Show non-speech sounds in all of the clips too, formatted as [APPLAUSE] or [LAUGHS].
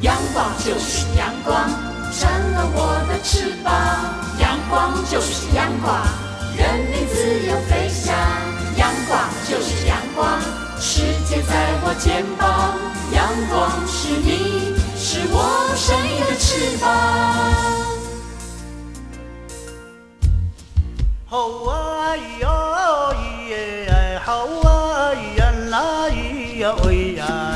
阳光就是阳光，成了我的翅膀。阳光就是阳光，任你自由飞翔。阳光就是阳光，世界在我肩膀。阳光是你，是我生命的翅膀。好啊咿呀咿耶，好啊咿呀那咿呀喂呀，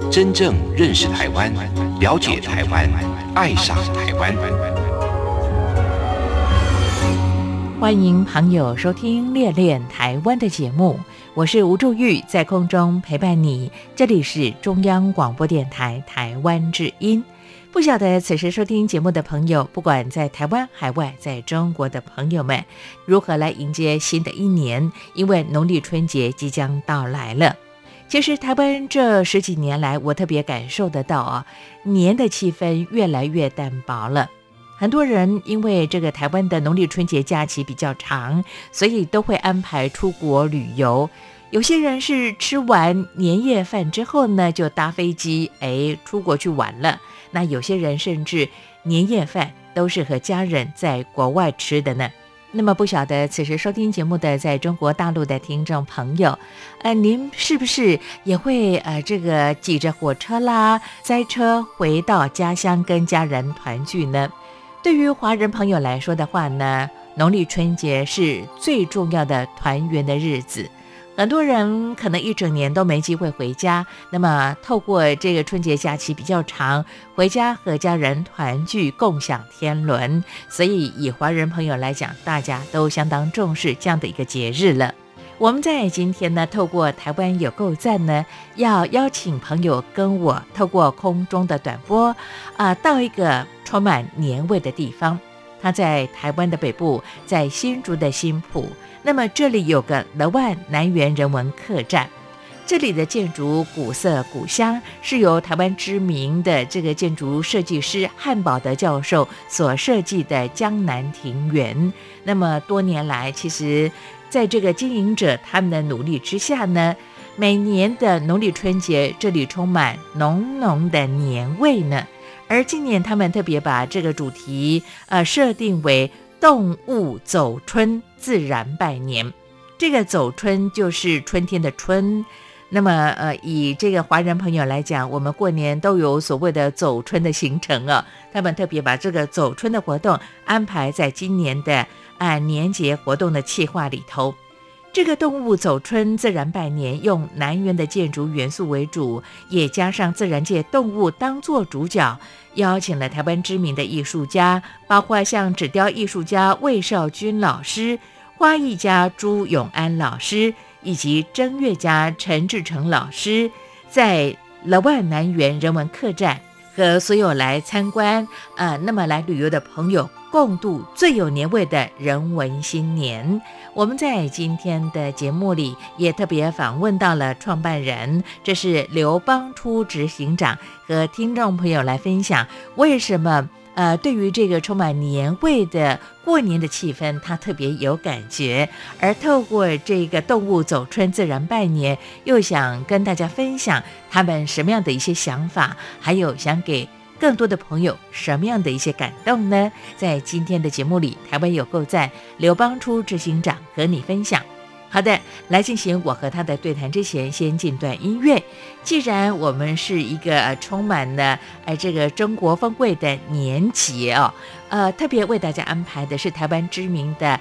真正认识台湾，了解台湾，爱上台湾。欢迎朋友收听《恋恋台湾》的节目，我是吴祝玉，在空中陪伴你。这里是中央广播电台台湾之音。不晓得此时收听节目的朋友，不管在台湾、海外，在中国的朋友们，如何来迎接新的一年？因为农历春节即将到来了。其实台湾这十几年来，我特别感受得到啊，年的气氛越来越淡薄了。很多人因为这个台湾的农历春节假期比较长，所以都会安排出国旅游。有些人是吃完年夜饭之后呢，就搭飞机哎出国去玩了。那有些人甚至年夜饭都是和家人在国外吃的呢。那么不晓得此时收听节目的在中国大陆的听众朋友，呃，您是不是也会呃这个挤着火车啦、塞车回到家乡跟家人团聚呢？对于华人朋友来说的话呢，农历春节是最重要的团圆的日子。很多人可能一整年都没机会回家，那么透过这个春节假期比较长，回家和家人团聚，共享天伦。所以以华人朋友来讲，大家都相当重视这样的一个节日了。我们在今天呢，透过台湾有够赞呢，要邀请朋友跟我透过空中的短波啊，到一个充满年味的地方。它在台湾的北部，在新竹的新埔。那么这里有个乐万南园人文客栈，这里的建筑古色古香，是由台湾知名的这个建筑设计师汉堡德教授所设计的江南庭园。那么多年来，其实在这个经营者他们的努力之下呢，每年的农历春节，这里充满浓浓的年味呢。而今年他们特别把这个主题呃设定为。动物走春，自然拜年。这个走春就是春天的春。那么，呃，以这个华人朋友来讲，我们过年都有所谓的走春的行程啊。他们特别把这个走春的活动安排在今年的按年节活动的计划里头。这个动物走春自然拜年，用南园的建筑元素为主，也加上自然界动物当做主角，邀请了台湾知名的艺术家，包括像纸雕艺术家魏少军老师、花艺家朱永安老师，以及正乐家陈志成老师，在乐万南园人文客栈。和所有来参观、呃，那么来旅游的朋友共度最有年味的人文新年。我们在今天的节目里也特别访问到了创办人，这是刘邦初执行长，和听众朋友来分享为什么。呃，对于这个充满年味的过年的气氛，他特别有感觉。而透过这个动物走春自然拜年，又想跟大家分享他们什么样的一些想法，还有想给更多的朋友什么样的一些感动呢？在今天的节目里，台湾有够赞，刘邦初执行长和你分享。好的，来进行我和他的对谈之前，先进段音乐。既然我们是一个充满了哎这个中国风味的年节哦，呃，特别为大家安排的是台湾知名的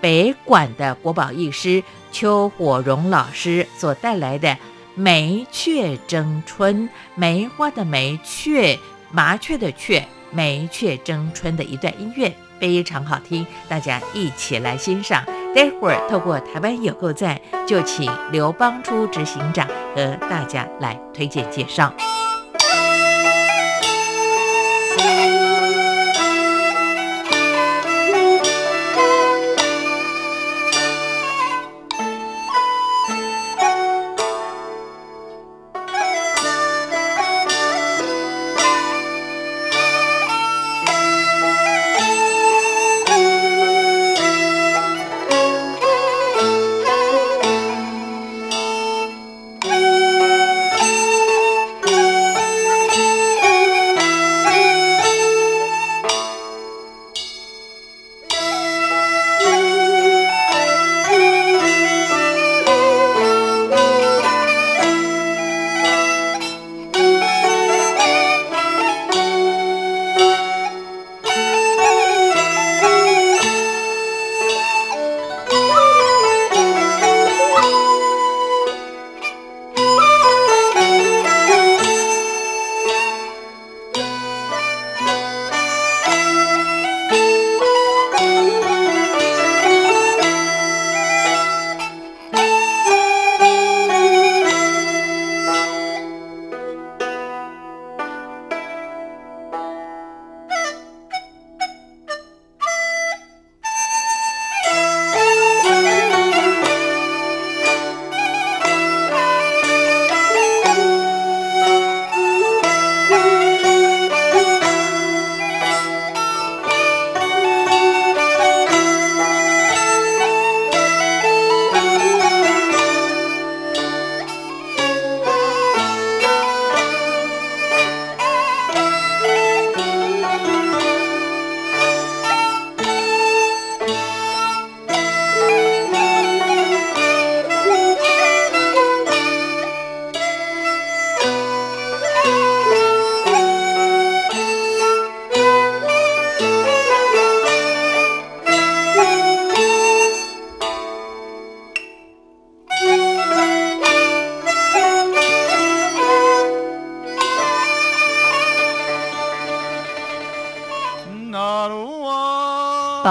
北管的国宝艺师邱火荣老师所带来的《梅雀争春》，梅花的梅，雀麻雀的雀，梅雀争春的一段音乐，非常好听，大家一起来欣赏。待会儿透过台湾有够赞，就请刘邦初执行长和大家来推荐介绍。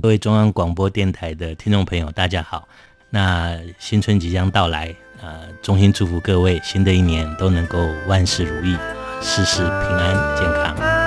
各位中央广播电台的听众朋友，大家好！那新春即将到来，呃，衷心祝福各位新的一年都能够万事如意，事事平安健康。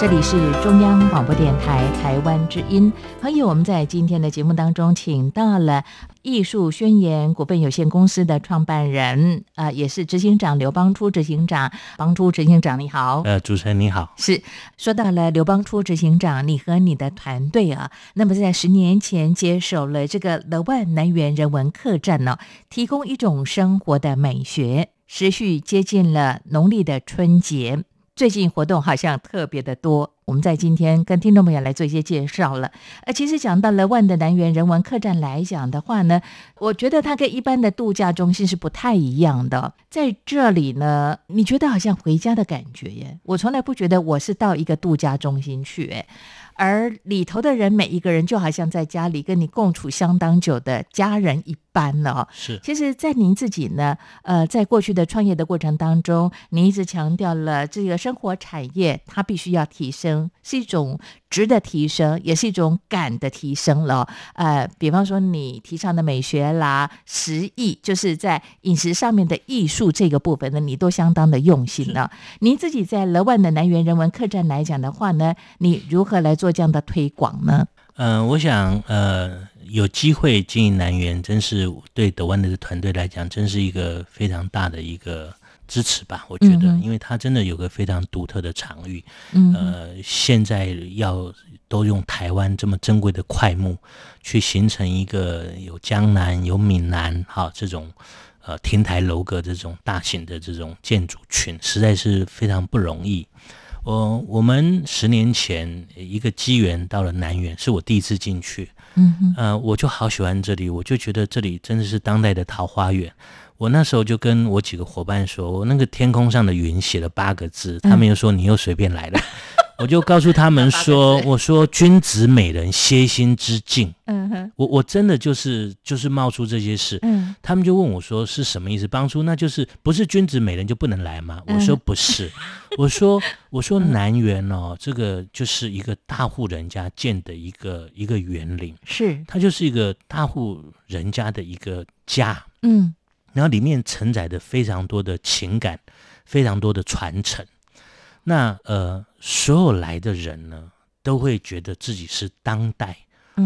这里是中央广播电台台湾之音，朋友，我们在今天的节目当中，请到了艺术宣言股份有限公司的创办人，啊，也是执行长刘邦初执行长，邦初执行长你好，呃，主持人你好，是说到了刘邦初执行长，你和你的团队啊，那么在十年前接手了这个乐万南园人文客栈呢，提供一种生活的美学，持续接近了农历的春节。最近活动好像特别的多，我们在今天跟听众朋友来做一些介绍了。呃，其实讲到了万的南园人文客栈来讲的话呢，我觉得它跟一般的度假中心是不太一样的。在这里呢，你觉得好像回家的感觉耶？我从来不觉得我是到一个度假中心去，哎。而里头的人每一个人就好像在家里跟你共处相当久的家人一般了。是，其实，在您自己呢，呃，在过去的创业的过程当中，您一直强调了这个生活产业它必须要提升，是一种值的提升，也是一种感的提升了。呃，比方说你提倡的美学啦、食艺，就是在饮食上面的艺术这个部分呢，你都相当的用心了。您自己在乐万的南园人文客栈来讲的话呢，你如何来做？这样的推广呢？嗯，我想，呃，有机会经营南园，真是对德湾的团队来讲，真是一个非常大的一个支持吧。我觉得，因为它真的有个非常独特的场域。嗯，呃，现在要都用台湾这么珍贵的块木去形成一个有江南有闽南哈这种呃亭台楼阁这种大型的这种建筑群，实在是非常不容易。我我们十年前一个机缘到了南园，是我第一次进去。嗯呃，我就好喜欢这里，我就觉得这里真的是当代的桃花源。我那时候就跟我几个伙伴说，我那个天空上的云写了八个字，他们又说你又随便来了。[LAUGHS] 我就告诉他们说：“我说君子美人歇心之境。”嗯哼，我我真的就是就是冒出这些事。嗯，他们就问我说：“是什么意思？”当初那就是不是君子美人就不能来吗？我说不是，我说 [LAUGHS] 我说南园哦，这个就是一个大户人家建的一个一个园林，是它就是一个大户人家的一个家，嗯，然后里面承载着非常多的情感，非常多的传承。那呃，所有来的人呢，都会觉得自己是当代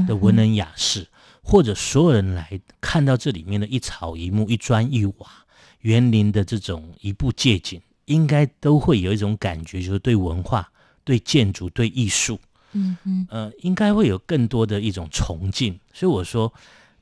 的文人雅士，或者所有人来看到这里面的一草一木、一砖一瓦、园林的这种一步借景，应该都会有一种感觉，就是对文化、对建筑、对艺术，嗯嗯，呃，应该会有更多的一种崇敬。所以我说，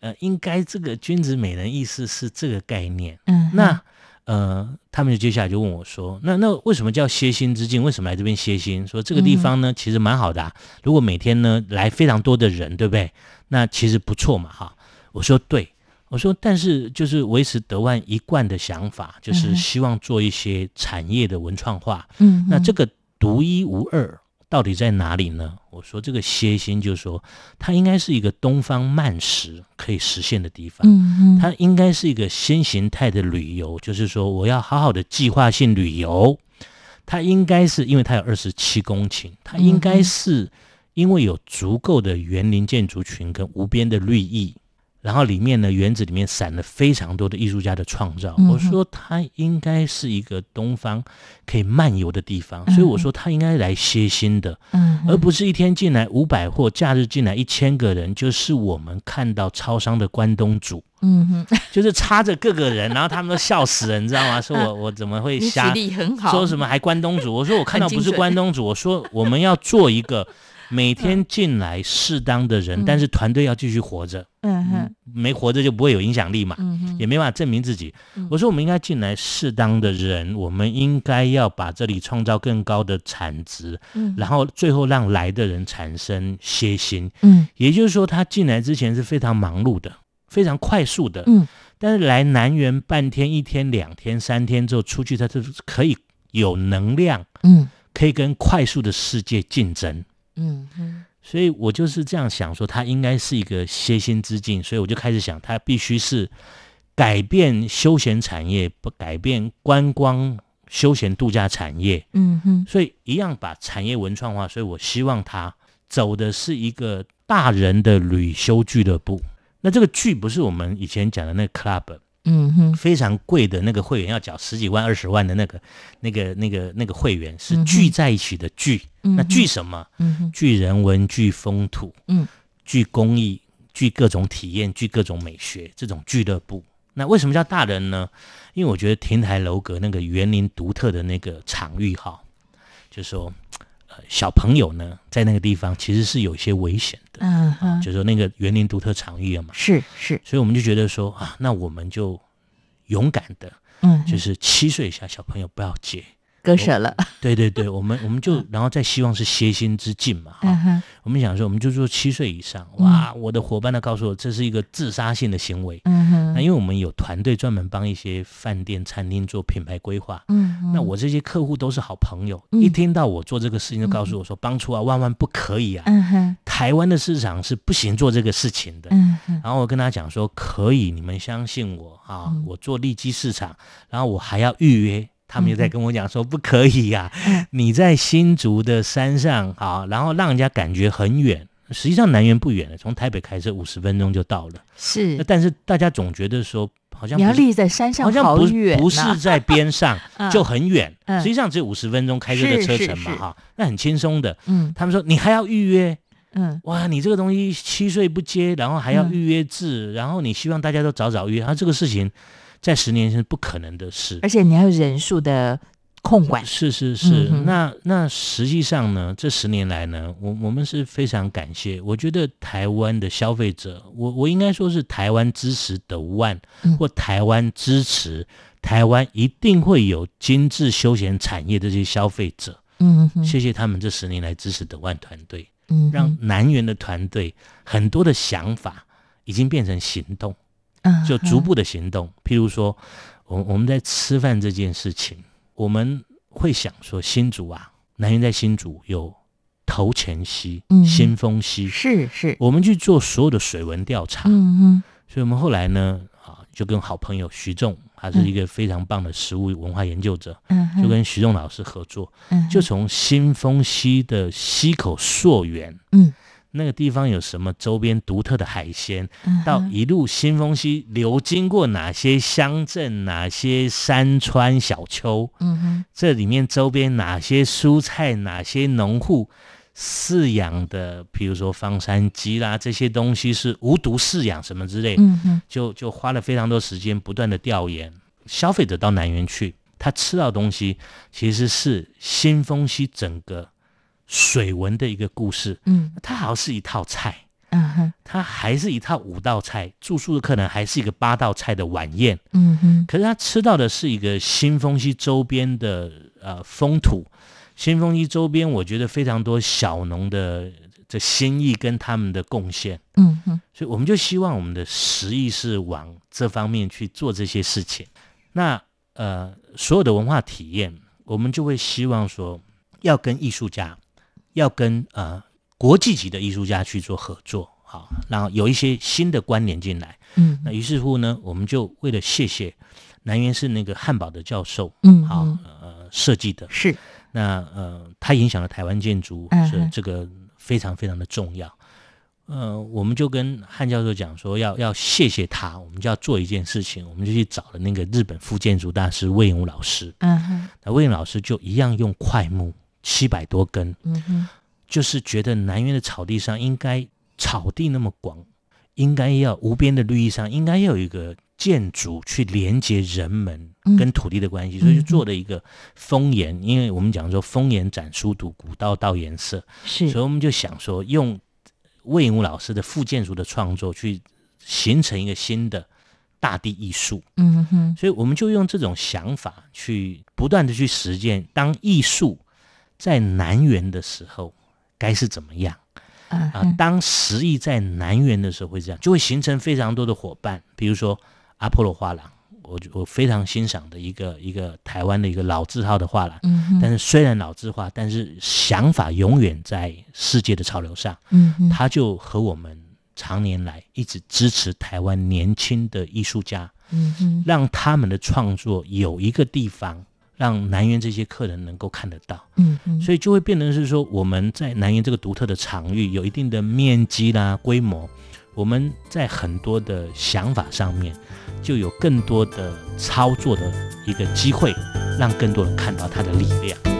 呃，应该这个君子美人意思是这个概念。嗯，那。呃，他们就接下来就问我说：“那那为什么叫歇心之境？为什么来这边歇心？说这个地方呢，其实蛮好的。啊。如果每天呢来非常多的人，对不对？那其实不错嘛，哈。”我说：“对。”我说：“但是就是维持德万一贯的想法，就是希望做一些产业的文创化。嗯，那这个独一无二。”到底在哪里呢？我说这个歇心，就是说它应该是一个东方慢食可以实现的地方。嗯嗯，它应该是一个新形态的旅游，就是说我要好好的计划性旅游。它应该是因为它有二十七公顷，它应该是因为有足够的园林建筑群跟无边的绿意。然后里面呢，园子里面散了非常多的艺术家的创造。我说它应该是一个东方可以漫游的地方，所以我说它应该来歇心的，而不是一天进来五百或假日进来一千个人，就是我们看到超商的关东煮，嗯哼，就是插着各个人，然后他们都笑死了，你知道吗？[LAUGHS] 说我我怎么会瞎说什么还关东煮？我说我看到不是关东煮，我说我们要做一个。每天进来适当的人，但是团队要继续活着。嗯哼，没活着就不会有影响力嘛。也没办法证明自己。我说我们应该进来适当的人，我们应该要把这里创造更高的产值。嗯，然后最后让来的人产生歇心。嗯，也就是说他进来之前是非常忙碌的，非常快速的。嗯，但是来南园半天、一天、两天、三天之后出去，他就可以有能量。嗯，可以跟快速的世界竞争。嗯哼，所以我就是这样想说，它应该是一个歇心之境，所以我就开始想，它必须是改变休闲产业，不改变观光休闲度假产业。嗯哼，所以一样把产业文创化，所以我希望它走的是一个大人的旅休俱乐部。那这个剧不是我们以前讲的那个 club。嗯哼，非常贵的那个会员要缴十几万、二十万的那个、那个、那个、那个会员是聚在一起的聚，那聚什么？聚人文、聚风土，嗯，聚公益、聚各种体验、聚各种美学，这种俱乐部。那为什么叫大人呢？因为我觉得亭台楼阁那个园林独特的那个场域哈，就说。小朋友呢，在那个地方其实是有一些危险的，嗯哼，就是说那个园林独特场域嘛，是是，所以我们就觉得说啊，那我们就勇敢的，嗯，就是七岁以下小朋友不要接。割舍了，对对对，[LAUGHS] 我们我们就然后再希望是歇心之境嘛，哈，我们想说我们就说七岁以上，哇，我的伙伴呢告诉我这是一个自杀性的行为，嗯哼，那因为我们有团队专门帮一些饭店餐厅做品牌规划，嗯，那我这些客户都是好朋友，一听到我做这个事情就告诉我说，帮出啊万万不可以啊，嗯哼，台湾的市场是不行做这个事情的，嗯哼，然后我跟他讲说可以，你们相信我啊，我做利基市场，然后我还要预约。他们又在跟我讲说不可以呀，你在新竹的山上啊，然后让人家感觉很远，实际上南园不远了，从台北开车五十分钟就到了。是，但是大家总觉得说好像你要立在山上，好像不远，不是在边上 [LAUGHS] 就很远，实际上只有五十分钟开车的车程嘛，哈，那很轻松的。嗯，他们说你还要预约，嗯，哇，你这个东西七岁不接，然后还要预约制，然后你希望大家都早早约，他这个事情。在十年是不可能的事，而且你还有人数的控管。是是是，那那实际上呢，这十年来呢，我我们是非常感谢。我觉得台湾的消费者，我我应该说是台湾支持的万，或台湾支持台湾一定会有精致休闲产业的这些消费者。嗯，谢谢他们这十年来支持德万团队，嗯，让南园的团队很多的想法已经变成行动。就逐步的行动，譬如说，我我们在吃饭这件事情，我们会想说，新竹啊，南园在新竹有头前溪、新丰溪，是是，我们去做所有的水文调查，嗯嗯，所以我们后来呢，啊，就跟好朋友徐仲，他是一个非常棒的食物文化研究者，嗯，就跟徐仲老师合作，嗯，就从新丰溪的溪口溯源，嗯。那个地方有什么周边独特的海鲜？到一路新丰溪流经过哪些乡镇、哪些山川小丘？嗯哼，这里面周边哪些蔬菜、哪些农户饲养的，比如说方山鸡啦，这些东西是无毒饲养什么之类？嗯哼，就就花了非常多时间，不断的调研。消费者到南园去，他吃到东西其实是新丰溪整个。水文的一个故事，嗯，它好像是一套菜，嗯哼，它还是一套五道菜，住宿的客人还是一个八道菜的晚宴，嗯哼，可是他吃到的是一个新丰溪周边的呃风土，新丰溪周边我觉得非常多小农的这心意跟他们的贡献，嗯哼，所以我们就希望我们的实意是往这方面去做这些事情，那呃所有的文化体验，我们就会希望说要跟艺术家。要跟呃国际级的艺术家去做合作，好，然后有一些新的关联进来，嗯，那于是乎呢，我们就为了谢谢南园是那个汉堡的教授，嗯，好，呃，设计的，是，那呃，他影响了台湾建筑，是这个非常非常的重要，呃，我们就跟汉教授讲说，要要谢谢他，我们就要做一件事情，我们就去找了那个日本副建筑大师魏永老师，嗯哼，那魏永老师就一样用快木。七百多根，嗯哼，就是觉得南园的草地上应该草地那么广，应该要无边的绿意上应该要有一个建筑去连接人们跟土地的关系，所以就做了一个风岩，因为我们讲说风岩展书读古道道颜色，是，所以我们就想说用魏武老师的副建筑的创作去形成一个新的大地艺术，嗯哼，所以我们就用这种想法去不断的去实践，当艺术。在南园的时候，该是怎么样？啊，当十亿在南园的时候会这样，就会形成非常多的伙伴。比如说阿波罗画廊，我我非常欣赏的一个一个台湾的一个老字号的画廊。嗯但是虽然老字号，但是想法永远在世界的潮流上。嗯他就和我们常年来一直支持台湾年轻的艺术家。嗯让他们的创作有一个地方。让南园这些客人能够看得到，嗯嗯，所以就会变成是说，我们在南园这个独特的场域有一定的面积啦、规模，我们在很多的想法上面就有更多的操作的一个机会，让更多人看到它的力量。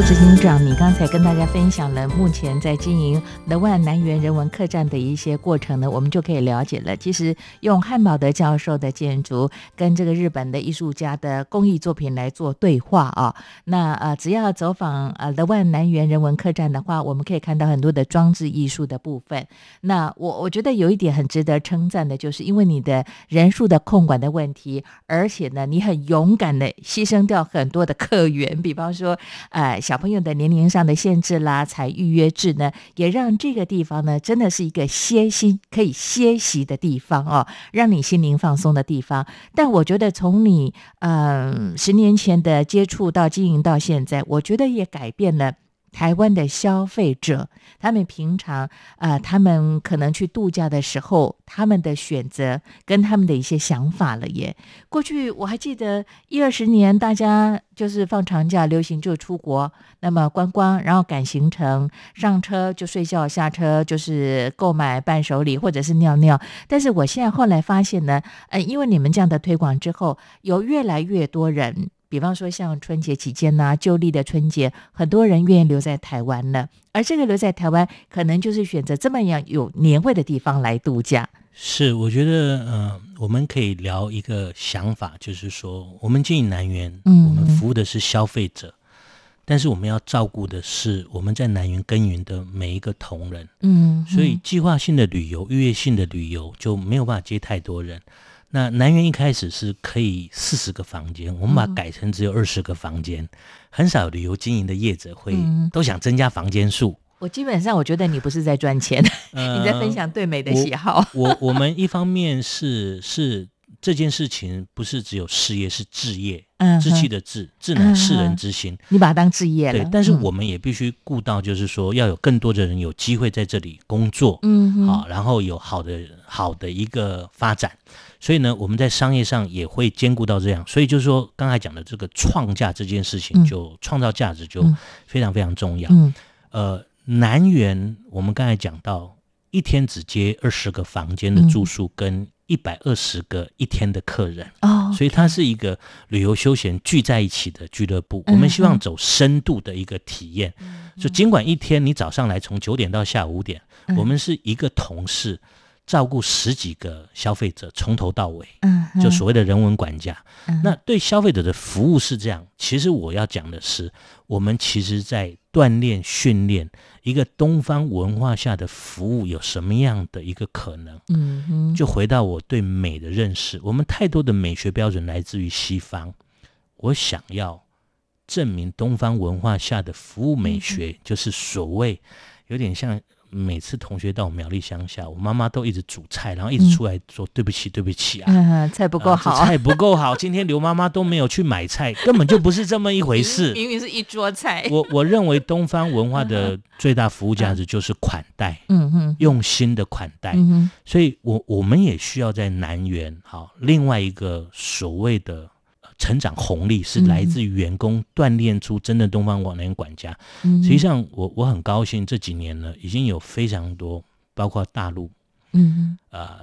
执行长，你刚才跟大家分享了目前在经营乐万南园人文客栈的一些过程呢，我们就可以了解了。其实用汉堡德教授的建筑跟这个日本的艺术家的工艺作品来做对话啊，那呃，只要走访呃乐万南园人文客栈的话，我们可以看到很多的装置艺术的部分。那我我觉得有一点很值得称赞的，就是因为你的人数的控管的问题，而且呢，你很勇敢的牺牲掉很多的客源，比方说呃。小朋友的年龄上的限制啦，才预约制呢，也让这个地方呢，真的是一个歇息可以歇息的地方哦，让你心灵放松的地方。但我觉得从你嗯十年前的接触到经营到现在，我觉得也改变了台湾的消费者，他们平常呃，他们可能去度假的时候，他们的选择跟他们的一些想法了耶。过去我还记得一二十年，大家就是放长假流行就出国，那么观光，然后赶行程，上车就睡觉，下车就是购买伴手礼或者是尿尿。但是我现在后来发现呢，呃，因为你们这样的推广之后，有越来越多人。比方说，像春节期间呐，旧历的春节，很多人愿意留在台湾呢。而这个留在台湾，可能就是选择这么样有年味的地方来度假。是，我觉得，呃，我们可以聊一个想法，就是说，我们经营南园，嗯，我们服务的是消费者，但是我们要照顾的是我们在南园耕耘的每一个同仁，嗯，所以计划性的旅游、预约性的旅游就没有办法接太多人。那南园一开始是可以四十个房间，我们把改成只有二十个房间，很少旅游经营的业者会都想增加房间数。我基本上我觉得你不是在赚钱，[LAUGHS] 你在分享对美的喜好。我我们一方面是是这件事情不是只有事业，是置业，嗯志气的志，智能世人之心。你把它当置业了，对。但是我们也必须顾到，就是说要有更多的人有机会在这里工作，嗯，好，然后有好的好的一个发展。所以呢，我们在商业上也会兼顾到这样，所以就是说，刚才讲的这个创价这件事情，就创造价值就非常非常重要。呃，南园我们刚才讲到，一天只接二十个房间的住宿，跟一百二十个一天的客人，哦，所以它是一个旅游休闲聚在一起的俱乐部。我们希望走深度的一个体验，就尽管一天你早上来从九点到下午五点，我们是一个同事。照顾十几个消费者，从头到尾，嗯，就所谓的人文管家。那对消费者的服务是这样。其实我要讲的是，我们其实在锻炼、训练一个东方文化下的服务有什么样的一个可能。嗯哼，就回到我对美的认识，我们太多的美学标准来自于西方。我想要证明东方文化下的服务美学，就是所谓有点像。每次同学到苗栗乡下，我妈妈都一直煮菜，然后一直出来说对不起，对不起啊，[LAUGHS] 菜不够好，菜不够好。今天刘妈妈都没有去买菜，[LAUGHS] 根本就不是这么一回事。明明是一桌菜。我我认为东方文化的 [LAUGHS] 最大服务价值就是款待，嗯嗯，用心的款待。嗯所以，我我们也需要在南园，好，另外一个所谓的。成长红利是来自于员工锻炼出真的东方网联管家。实际上，我我很高兴这几年呢，已经有非常多，包括大陆，嗯，呃，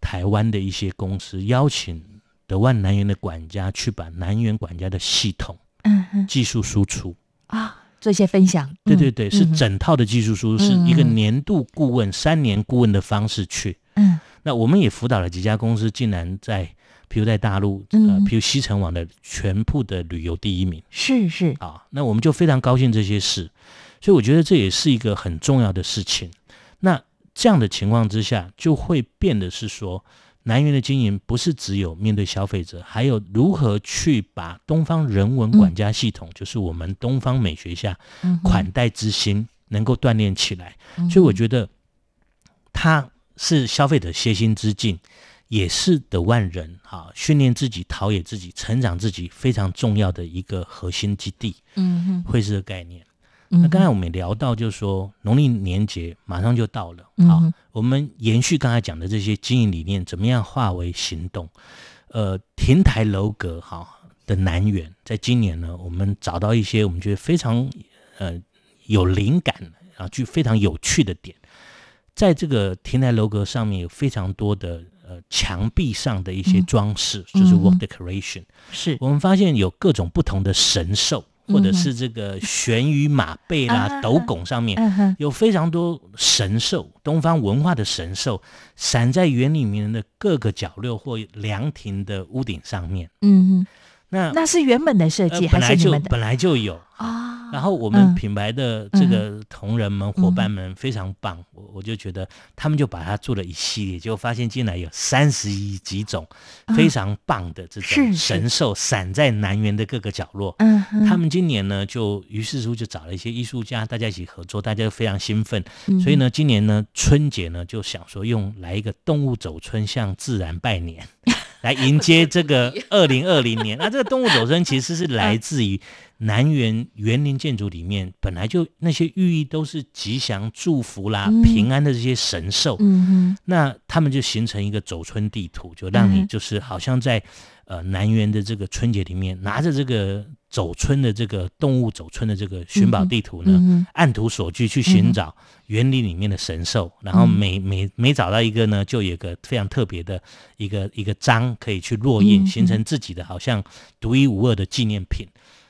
台湾的一些公司邀请德万南园的管家去把南园管家的系统，嗯，技术输出啊，做一些分享。对对对，是整套的技术输出，是一个年度顾问、三年顾问的方式去。嗯，那我们也辅导了几家公司，竟然在。比如在大陆，呃，比如西城网的全部的旅游第一名，是是啊，那我们就非常高兴这些事，所以我觉得这也是一个很重要的事情。那这样的情况之下，就会变得是说，南园的经营不是只有面对消费者，还有如何去把东方人文管家系统，就是我们东方美学下款待之心，能够锻炼起来。所以我觉得，它是消费者歇心之境。也是的万人哈，训练自己、陶冶自己、成长自己非常重要的一个核心基地。嗯哼，会是个概念。那刚才我们也聊到，就是说农历年节马上就到了，好，我们延续刚才讲的这些经营理念，怎么样化为行动？呃，亭台楼阁哈的南园，在今年呢，我们找到一些我们觉得非常呃有灵感啊，就非常有趣的点，在这个亭台楼阁上面有非常多的。呃，墙壁上的一些装饰就是 wall decoration，是我们发现有各种不同的神兽，或者是这个悬于马背啦、斗拱上面有非常多神兽，东方文化的神兽，散在园里面的各个角落或凉亭的屋顶上面。嗯，那那是原本的设计，还是你们的？本来就有啊。然后我们品牌的这个同仁们、伙伴们非常棒，我我就觉得他们就把它做了一系列，结果发现进来有三十几种非常棒的这种神兽，散在南园的各个角落。嗯，他们今年呢，就于是乎就找了一些艺术家，大家一起合作，大家都非常兴奋。所以呢，今年呢春节呢就想说用来一个动物走春向自然拜年。[LAUGHS] 来迎接这个 [LAUGHS] 二零二零年。那这个动物走春其实是来自于南园园林建筑里面本来就那些寓意都是吉祥、祝福啦、平安的这些神兽。嗯，那他们就形成一个走春地图，就让你就是好像在呃南园的这个春节里面拿着这个。走村的这个动物走村的这个寻宝地图呢，按图索骥去寻找园林里面的神兽，然后每每每找到一个呢，就有个非常特别的一个一个章可以去落印，形成自己的好像独一无二的纪念品。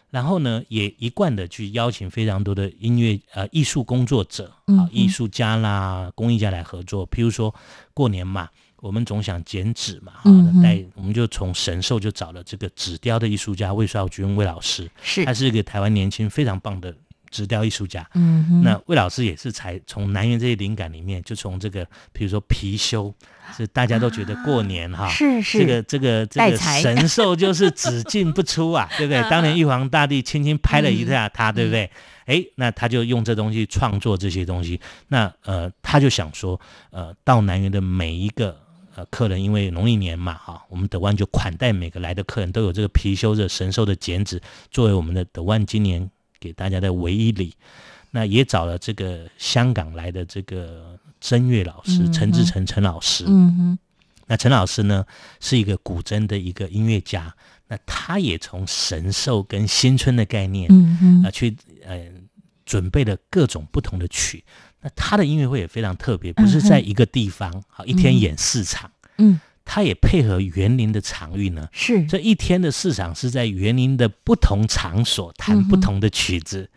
然后呢，也一贯的去邀请非常多的音乐呃艺术工作者啊，艺术家啦、工艺家来合作。譬如说过年嘛。我们总想剪纸嘛，哈，带我们就从神兽就找了这个纸雕的艺术家魏少军魏老师，是，他是一个台湾年轻非常棒的纸雕艺术家。嗯，那魏老师也是才从南园这些灵感里面，就从这个比如说貔貅，是大家都觉得过年哈，是是，这个这个这个神兽就是只进不出啊，[LAUGHS] 对不对？当年玉皇大帝轻轻拍了一下他，对不对？哎，那他就用这东西创作这些东西，那呃，他就想说，呃，到南园的每一个。呃，客人因为农历年嘛，哈，我们德万就款待每个来的客人都有这个貔貅的神兽的剪纸，作为我们的德万今年给大家的唯一礼。那也找了这个香港来的这个声乐老师陈志成陈老师。嗯哼。那陈老师呢，是一个古筝的一个音乐家，那他也从神兽跟新春的概念，嗯哼，啊，去呃准备了各种不同的曲。那他的音乐会也非常特别，不是在一个地方，好一天演四场，嗯，他也配合园林的场域呢，是。这一天的市场是在园林的不同场所弹不同的曲子，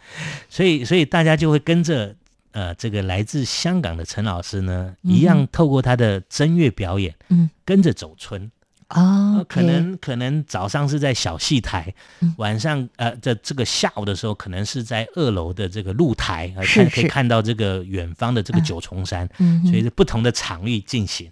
所以所以大家就会跟着呃这个来自香港的陈老师呢，一样透过他的声乐表演，嗯，跟着走春。哦，可能可能早上是在小戏台，晚上呃，在这个下午的时候，可能是在二楼的这个露台，看可以看到这个远方的这个九重山，所以是不同的场域进行。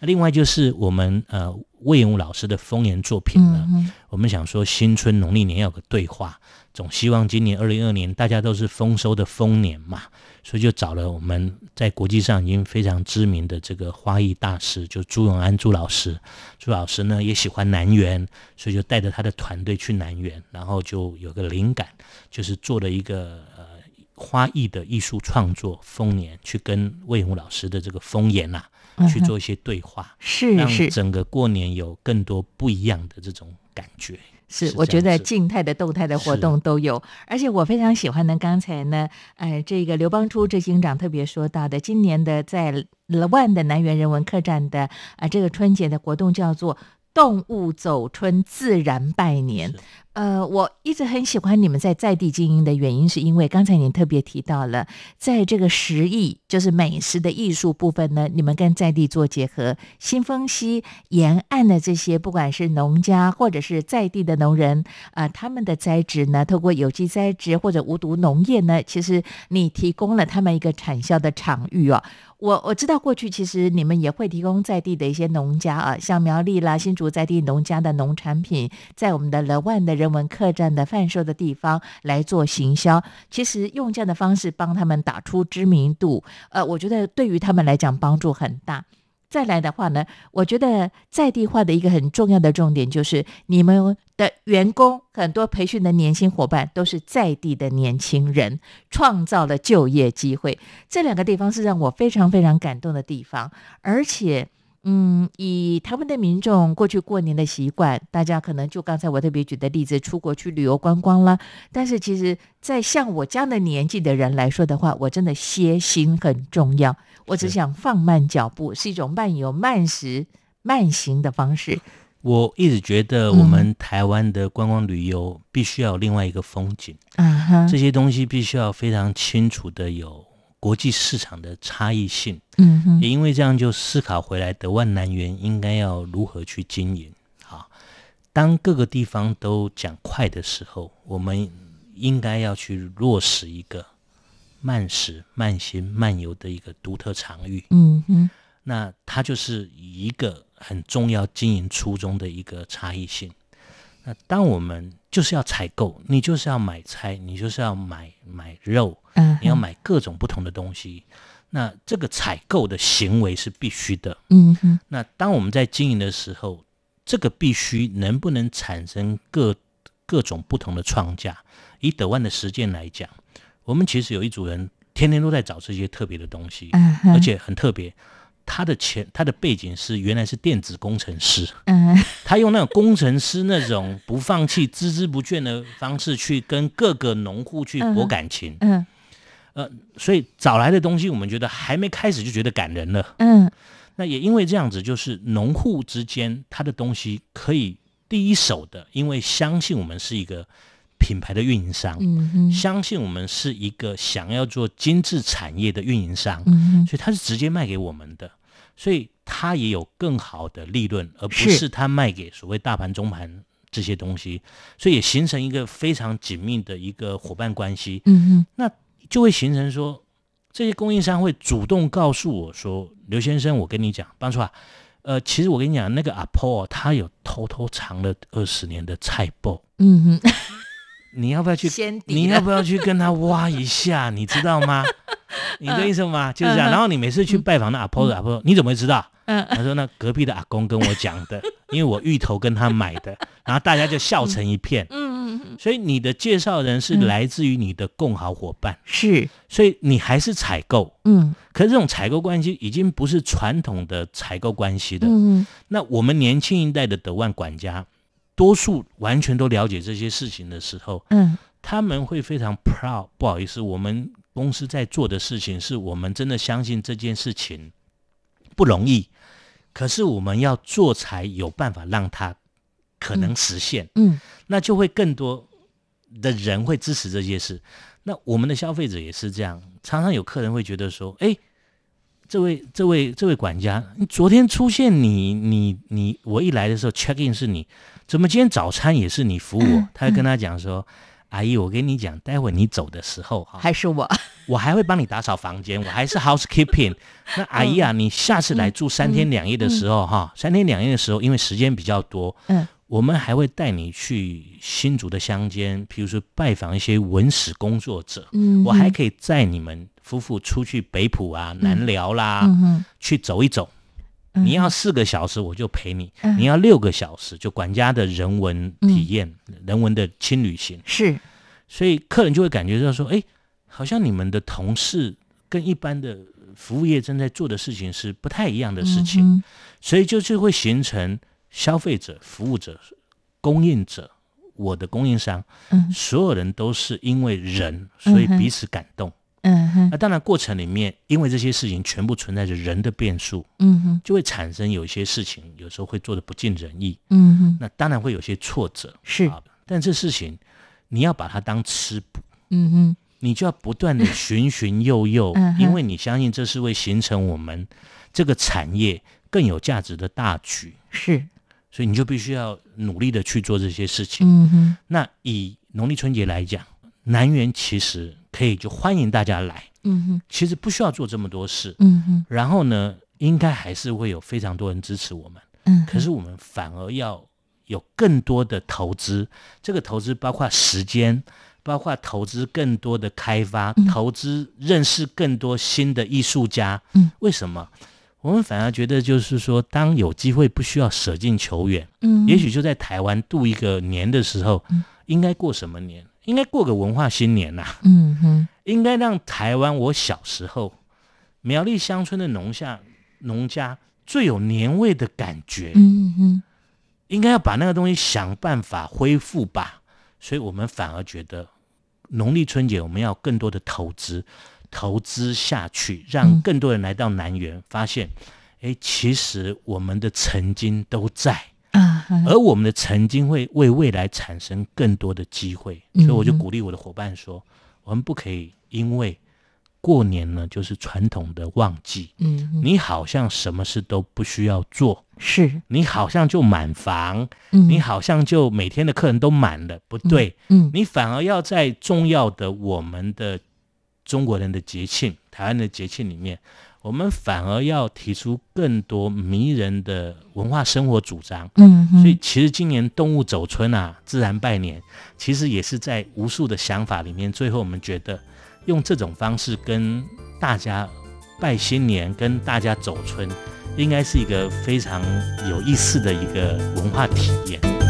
另外就是我们呃魏延武老师的风言作品呢，我们想说新春农历年要有个对话，总希望今年二零二年大家都是丰收的丰年嘛。所以就找了我们在国际上已经非常知名的这个花艺大师，就朱永安朱老师。朱老师呢也喜欢南园，所以就带着他的团队去南园，然后就有个灵感，就是做了一个呃花艺的艺术创作丰年，去跟魏武老师的这个丰年呐去做一些对话，是让整个过年有更多不一样的这种感觉。是，我觉得静态的、动态的活动都有，而且我非常喜欢呢。刚才呢，呃，这个刘邦初执行长特别说到的，今年的在乐万的南园人文客栈的啊，这个春节的活动叫做“动物走春，自然拜年”。呃，我一直很喜欢你们在在地经营的原因，是因为刚才您特别提到了，在这个食艺，就是美食的艺术部分呢，你们跟在地做结合。新丰溪沿岸的这些，不管是农家或者是在地的农人，啊，他们的栽植呢，透过有机栽植或者无毒农业呢，其实你提供了他们一个产销的场域哦。我我知道过去其实你们也会提供在地的一些农家啊，像苗栗啦、新竹在地农家的农产品，在我们的乐万的。人文客栈的贩售的地方来做行销，其实用这样的方式帮他们打出知名度，呃，我觉得对于他们来讲帮助很大。再来的话呢，我觉得在地化的一个很重要的重点就是你们的员工很多培训的年轻伙伴都是在地的年轻人，创造了就业机会。这两个地方是让我非常非常感动的地方，而且。嗯，以他们的民众过去过年的习惯，大家可能就刚才我特别举的例子，出国去旅游观光了。但是其实，在像我这样的年纪的人来说的话，我真的歇心很重要。我只想放慢脚步，是一种慢游、慢食、慢行的方式。我一直觉得，我们台湾的观光旅游必须要有另外一个风景。嗯哼，这些东西必须要非常清楚的有。国际市场的差异性，嗯哼，也因为这样就思考回来，德万南园应该要如何去经营。啊，当各个地方都讲快的时候，我们应该要去落实一个慢食、慢行、慢游的一个独特场域。嗯哼，那它就是一个很重要经营初衷的一个差异性。那当我们就是要采购，你就是要买菜，你就是要买买肉。嗯，你要买各种不同的东西，那这个采购的行为是必须的。嗯哼，那当我们在经营的时候，这个必须能不能产生各各种不同的创价？以德万的实践来讲，我们其实有一组人天天都在找这些特别的东西，而且很特别。他的前他的背景是原来是电子工程师，嗯，他用那种工程师那种不放弃、孜孜不倦的方式去跟各个农户去博感情，嗯，呃，所以找来的东西，我们觉得还没开始就觉得感人了，嗯。那也因为这样子，就是农户之间他的东西可以第一手的，因为相信我们是一个品牌的运营商，嗯相信我们是一个想要做精致产业的运营商，嗯所以他是直接卖给我们的，所以他也有更好的利润，而不是。他卖给所谓大盘中盘这些东西，所以也形成一个非常紧密的一个伙伴关系，嗯那就会形成说。这些供应商会主动告诉我说：“刘先生，我跟你讲，帮助啊，呃，其实我跟你讲，那个阿婆他有偷偷藏了二十年的菜包，嗯哼，你要不要去？你要不要去跟他挖一下？你知道吗？[LAUGHS] 你的意思吗？就是这样。然后你每次去拜访那阿婆的阿婆，你怎么会知道？嗯，他说那隔壁的阿公跟我讲的，[LAUGHS] 因为我芋头跟他买的，然后大家就笑成一片。嗯。”所以你的介绍人是来自于你的共好伙伴，是，所以你还是采购，嗯，可是这种采购关系已经不是传统的采购关系的，嗯，那我们年轻一代的德万管家，多数完全都了解这些事情的时候，嗯，他们会非常 proud，不好意思，我们公司在做的事情是我们真的相信这件事情不容易，可是我们要做才有办法让它。可能实现，嗯，那就会更多的人会支持这些事。那我们的消费者也是这样，常常有客人会觉得说：“哎，这位、这位、这位管家，你昨天出现，你、你、你，我一来的时候 check in 是你，怎么今天早餐也是你服务我？”他会跟他讲说：“阿姨，我跟你讲，待会你走的时候哈，还是我，[LAUGHS] 我还会帮你打扫房间，我还是 housekeeping。[LAUGHS] 那阿姨啊，你下次来住三天两夜的时候哈，三天两夜的时候，因为时间比较多，嗯。”我们还会带你去新竹的乡间，比如说拜访一些文史工作者。嗯，我还可以载你们夫妇出去北浦啊、南寮啦，去走一走。你要四个小时，我就陪你；你要六个小时，就管家的人文体验、人文的轻旅行。是，所以客人就会感觉到说：“哎，好像你们的同事跟一般的服务业正在做的事情是不太一样的事情。”所以就是会形成。消费者、服务者、供应者，我的供应商，嗯，所有人都是因为人，所以彼此感动，嗯哼。那当然，过程里面，因为这些事情全部存在着人的变数，嗯哼，就会产生有一些事情，有时候会做的不尽人意，嗯哼。那当然会有些挫折，是。但这事情你要把它当吃补，嗯哼，你就要不断的循循诱诱，[LAUGHS] 因为你相信这是会形成我们这个产业更有价值的大局，是。所以你就必须要努力的去做这些事情。嗯哼。那以农历春节来讲，南园其实可以就欢迎大家来。嗯哼。其实不需要做这么多事。嗯哼。然后呢，应该还是会有非常多人支持我们。嗯。可是我们反而要有更多的投资，这个投资包括时间，包括投资更多的开发，投资认识更多新的艺术家。嗯。为什么？我们反而觉得，就是说，当有机会不需要舍近求远，嗯，也许就在台湾度一个年的时候，应该过什么年？应该过个文化新年呐，嗯哼，应该让台湾我小时候苗栗乡村的农下农家最有年味的感觉，嗯哼，应该要把那个东西想办法恢复吧。所以我们反而觉得，农历春节我们要更多的投资。投资下去，让更多人来到南园，发现，哎，其实我们的曾经都在，而我们的曾经会为未来产生更多的机会，所以我就鼓励我的伙伴说，我们不可以因为过年呢就是传统的旺季，嗯，你好像什么事都不需要做，是。你好像就满房，你好像就每天的客人都满了，不对，嗯，你反而要在重要的我们的。中国人的节庆，台湾的节庆里面，我们反而要提出更多迷人的文化生活主张。嗯，所以其实今年动物走春啊，自然拜年，其实也是在无数的想法里面，最后我们觉得用这种方式跟大家拜新年跟大家走春，应该是一个非常有意思的一个文化体验。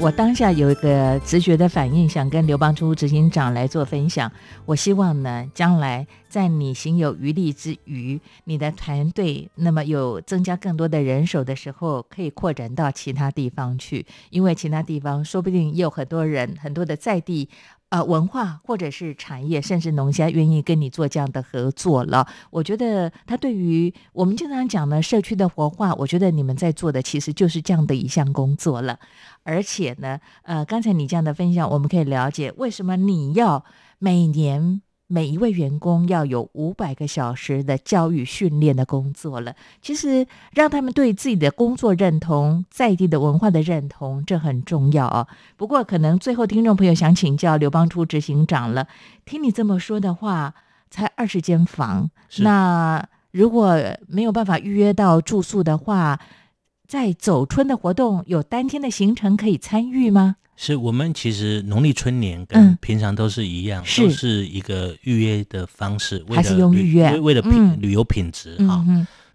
我当下有一个直觉的反应，想跟刘邦初执行长来做分享。我希望呢，将来在你行有余力之余，你的团队那么有增加更多的人手的时候，可以扩展到其他地方去，因为其他地方说不定也有很多人，很多的在地。呃，文化或者是产业，甚至农家愿意跟你做这样的合作了。我觉得他对于我们经常讲呢社区的活化，我觉得你们在做的其实就是这样的一项工作了。而且呢，呃，刚才你这样的分享，我们可以了解为什么你要每年。每一位员工要有五百个小时的教育训练的工作了。其实让他们对自己的工作认同、在地的文化的认同，这很重要哦。不过，可能最后听众朋友想请教刘邦初执行长了。听你这么说的话，才二十间房，那如果没有办法预约到住宿的话，在走春的活动有单天的行程可以参与吗？是我们其实农历春年跟平常都是一样，都是一个预约的方式，还是用预约？为了品旅游品质啊。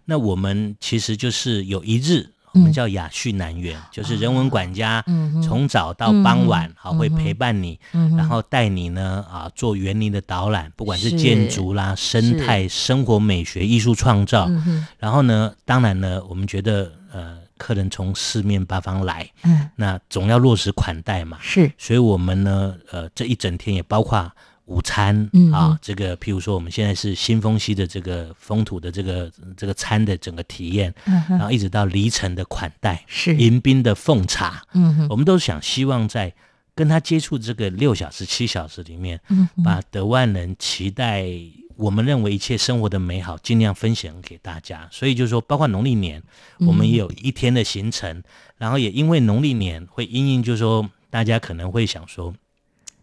那我们其实就是有一日，我们叫雅叙南园，就是人文管家从早到傍晚，好会陪伴你，然后带你呢啊做园林的导览，不管是建筑啦、生态、生活美学、艺术创造，然后呢，当然呢，我们觉得呃。客人从四面八方来，嗯，那总要落实款待嘛，是，所以我们呢，呃，这一整天也包括午餐啊，这个譬如说我们现在是新丰溪的这个风土的这个这个餐的整个体验，然后一直到离城的款待，是。迎宾的奉茶，嗯，我们都想希望在跟他接触这个六小时七小时里面，嗯，把德万人期待。我们认为一切生活的美好，尽量分享给大家。所以就是说，包括农历年，我们也有一天的行程。然后也因为农历年会因应，就是说大家可能会想说，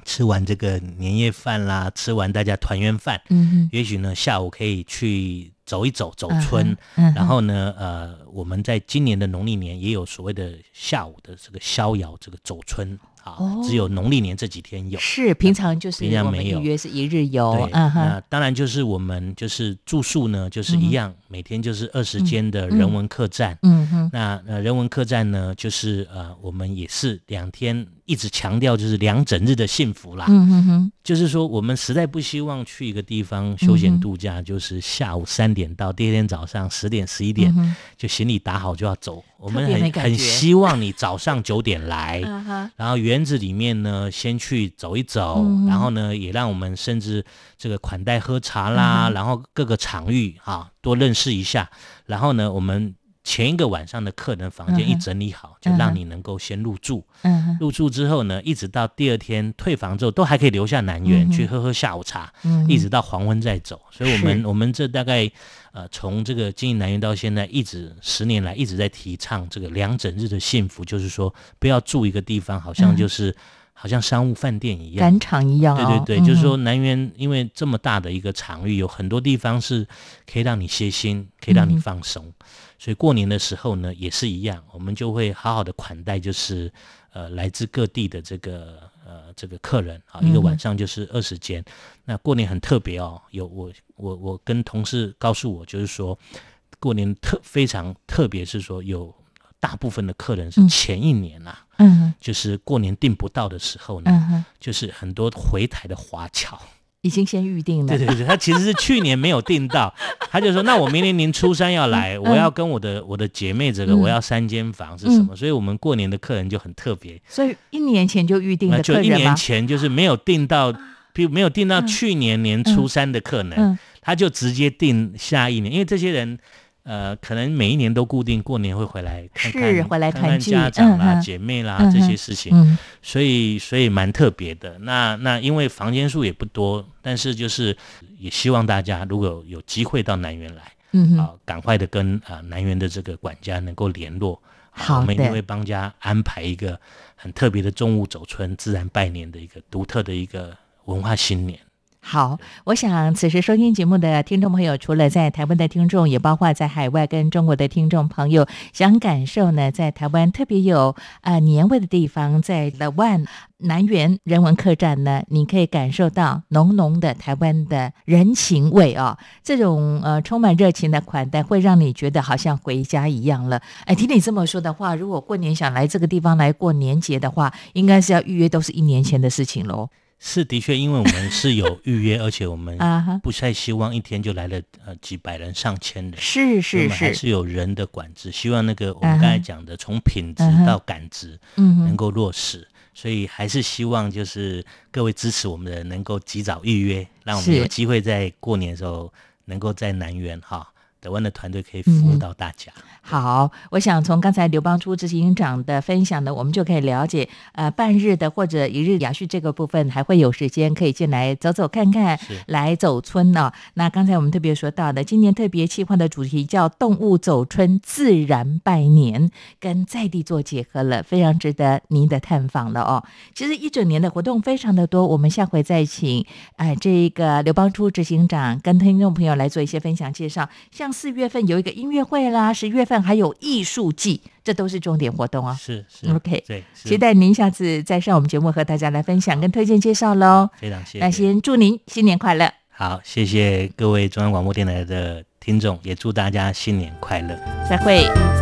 吃完这个年夜饭啦，吃完大家团圆饭，嗯，也许呢下午可以去走一走，走村。然后呢，呃，我们在今年的农历年也有所谓的下午的这个逍遥，这个走村。好，只有农历年这几天有，是平常就是平常没有约是一日游，那当然就是我们就是住宿呢，就是一样，每天就是二十间的人文客栈，嗯哼，那呃人文客栈呢，就是呃我们也是两天。一直强调就是两整日的幸福啦，嗯哼哼，就是说我们实在不希望去一个地方休闲度假，就是下午三点到第二天早上十点十一点就行李打好就要走，我们很很希望你早上九点来，然后园子里面呢先去走一走，然后呢也让我们甚至这个款待喝茶啦，然后各个场域啊多认识一下，然后呢我们。前一个晚上的客人房间一整理好，就让你能够先入住。入住之后呢，一直到第二天退房之后，都还可以留下南园去喝喝下午茶，一直到黄昏再走。所以，我们我们这大概呃，从这个经营南园到现在，一直十年来一直在提倡这个两整日的幸福，就是说不要住一个地方，好像就是好像商务饭店一样、赶场一样。对对对，就是说南园因为这么大的一个场域，有很多地方是可以让你歇心，可以让你放松。所以过年的时候呢，也是一样，我们就会好好的款待，就是呃来自各地的这个呃这个客人啊，一个晚上就是二十间。那过年很特别哦，有我我我跟同事告诉我，就是说过年特非常特别，是说有大部分的客人是前一年呐，嗯，就是过年订不到的时候呢，就是很多回台的华侨。已经先预定了。对对对，他其实是去年没有订到，[LAUGHS] 他就说：“那我明年年初三要来，我要跟我的我的姐妹这个，我要三间房是什么？”所以，我们过年的客人就很特别。所以一年前就预定的就一年前就是没有订到，比如没有订到去年年初三的客人，他就直接订下一年，因为这些人。呃，可能每一年都固定过年会回来看看，回来看家长啦、姐妹啦这些事情，所以所以蛮特别的。那那因为房间数也不多，但是就是也希望大家如果有机会到南园来，嗯，啊，赶快的跟啊南园的这个管家能够联络，好的，我们一定会帮家安排一个很特别的中午走村、自然拜年的一个独特的一个文化新年。好，我想此时收听节目的听众朋友，除了在台湾的听众，也包括在海外跟中国的听众朋友，想感受呢，在台湾特别有啊年味的地方，在 The One 南园人文客栈呢，你可以感受到浓浓的台湾的人情味哦。这种呃充满热情的款待，会让你觉得好像回家一样了。哎，听你这么说的话，如果过年想来这个地方来过年节的话，应该是要预约，都是一年前的事情喽。是的确，因为我们是有预约，而且我们 [LAUGHS] 不太希望一天就来了呃几百人、上千人。是是是，还是有人的管制，希望那个我们刚才讲的从品质到感知能够落实，所以还是希望就是各位支持我们的能够及早预约，让我们有机会在过年的时候能够在南园哈。台湾的团队可以服务到大家。好，我想从刚才刘邦初执行长的分享呢，我们就可以了解，呃，半日的或者一日雅叙这个部分，还会有时间可以进来走走看看，来走村呢。那刚才我们特别说到的，今年特别企划的主题叫“动物走春，自然拜年”，跟在地做结合了，非常值得您的探访了哦。其实一整年的活动非常的多，我们下回再请哎这个刘邦初执行长跟听众朋友来做一些分享介绍，像。四月份有一个音乐会啦，十月份还有艺术季，这都是重点活动啊。是是，OK，对，期待您下次再上我们节目和大家来分享跟推荐介绍喽。非常谢谢。那先祝您新年快乐。好，谢谢各位中央广播电台的听众，也祝大家新年快乐。再会。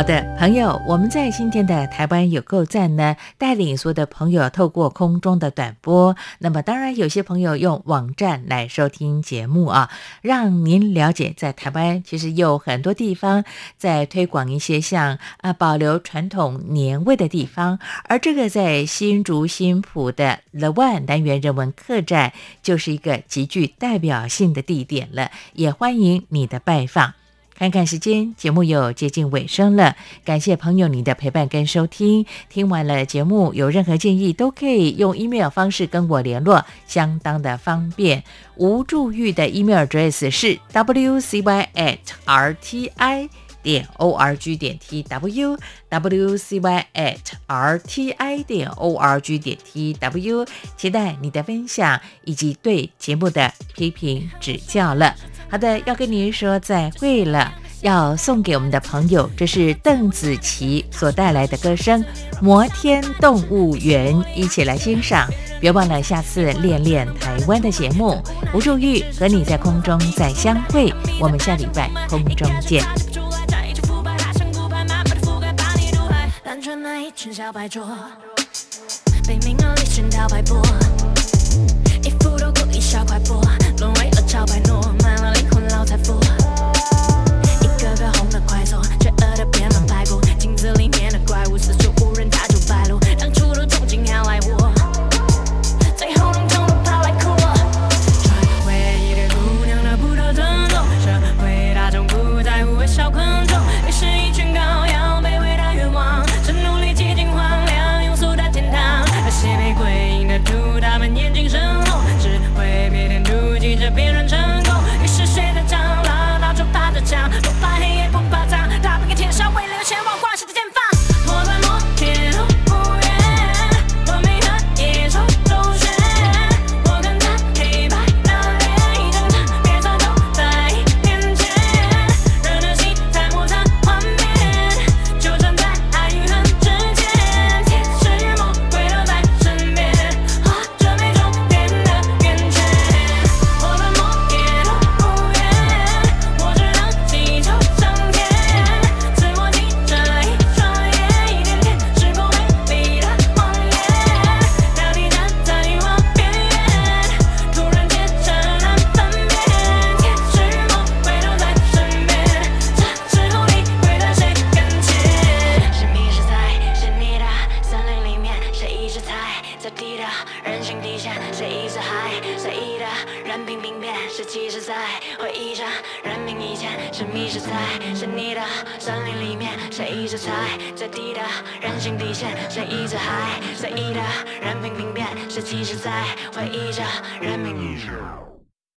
好的，朋友，我们在今天的台湾有够赞呢，带领所有的朋友透过空中的短波，那么当然有些朋友用网站来收听节目啊，让您了解在台湾其实有很多地方在推广一些像啊保留传统年味的地方，而这个在新竹新浦的 The One 单元人文客栈就是一个极具代表性的地点了，也欢迎你的拜访。看看时间，节目又接近尾声了。感谢朋友你的陪伴跟收听。听完了节目，有任何建议都可以用 email 方式跟我联络，相当的方便。吴祝玉的 email address 是 wcy at rti 点 org 点 tw wcy at rti 点 org 点 tw。期待你的分享以及对节目的批评指教了。好的，要跟您说再会了。要送给我们的朋友，这是邓紫棋所带来的歌声《摩天动物园》，一起来欣赏。别忘了下次练练台湾的节目。吴祝玉和你在空中再相会，我们下礼拜空中见。沦为了招牌诺，